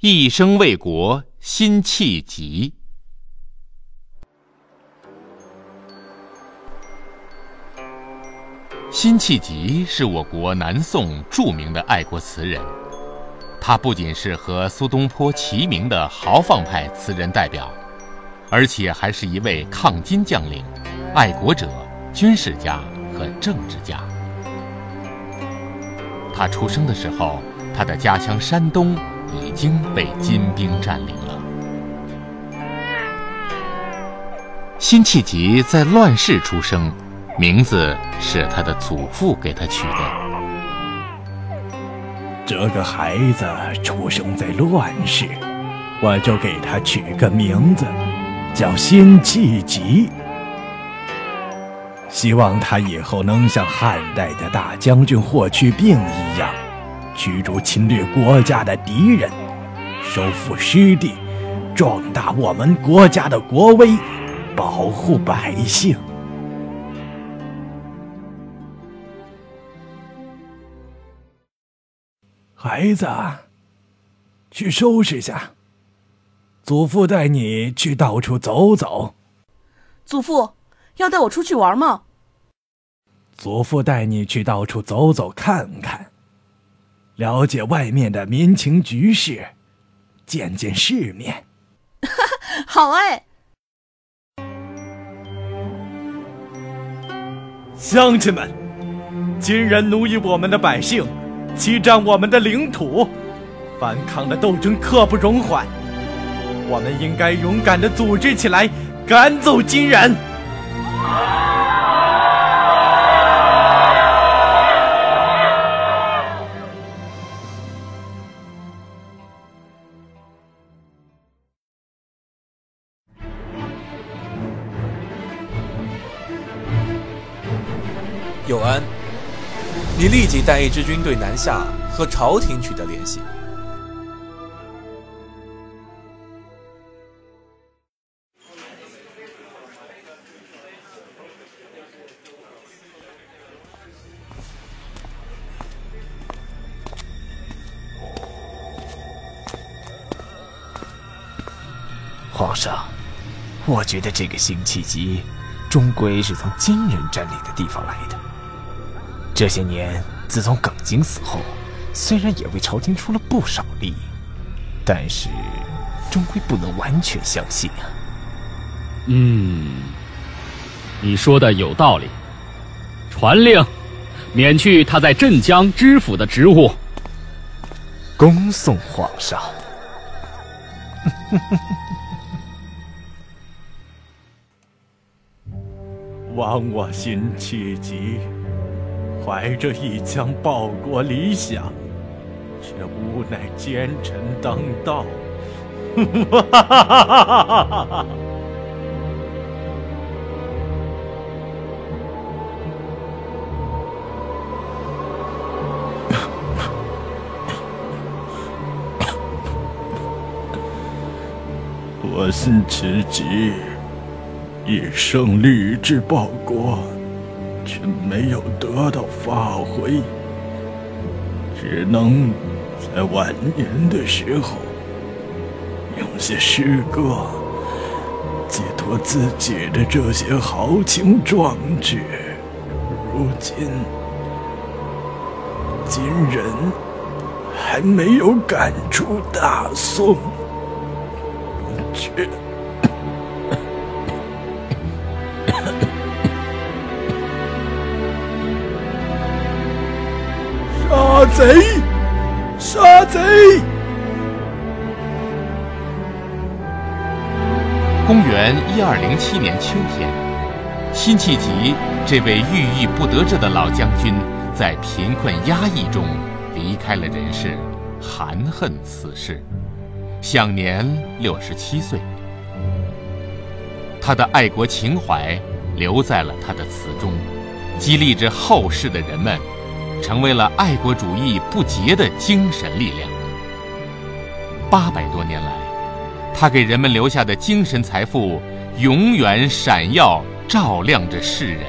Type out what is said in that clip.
一生为国，辛弃疾。辛弃疾是我国南宋著名的爱国词人，他不仅是和苏东坡齐名的豪放派词人代表，而且还是一位抗金将领、爱国者、军事家和政治家。他出生的时候，他的家乡山东已经被金兵占领了。辛弃疾在乱世出生。名字是他的祖父给他取的。这个孩子出生在乱世，我就给他取个名字，叫辛弃疾。希望他以后能像汉代的大将军霍去病一样，驱逐侵略国家的敌人，收复失地，壮大我们国家的国威，保护百姓。孩子，去收拾下。祖父带你去到处走走。祖父要带我出去玩吗？祖父带你去到处走走看看，了解外面的民情局势，见见世面。好哎！乡亲们，金人奴役我们的百姓。侵占我们的领土，反抗的斗争刻不容缓。我们应该勇敢的组织起来，赶走金人。有安。你立即带一支军队南下，和朝廷取得联系。皇上，我觉得这个辛弃疾，终归是从金人占领的地方来的。这些年，自从耿京死后，虽然也为朝廷出了不少力，但是终归不能完全相信啊。嗯，你说的有道理。传令，免去他在镇江知府的职务。恭送皇上。亡我辛弃疾。怀着一腔报国理想，却无奈奸臣当道。我辛弃疾一生立志报国。却没有得到发挥，只能在晚年的时候用些诗歌寄托自己的这些豪情壮志。如今，金人还没有赶出大宋，却。贼！杀贼！公元一二零七年秋天，辛弃疾这位郁郁不得志的老将军，在贫困压抑中离开了人世，含恨辞世，享年六十七岁。他的爱国情怀留在了他的词中，激励着后世的人们。成为了爱国主义不竭的精神力量。八百多年来，他给人们留下的精神财富，永远闪耀照亮着世人。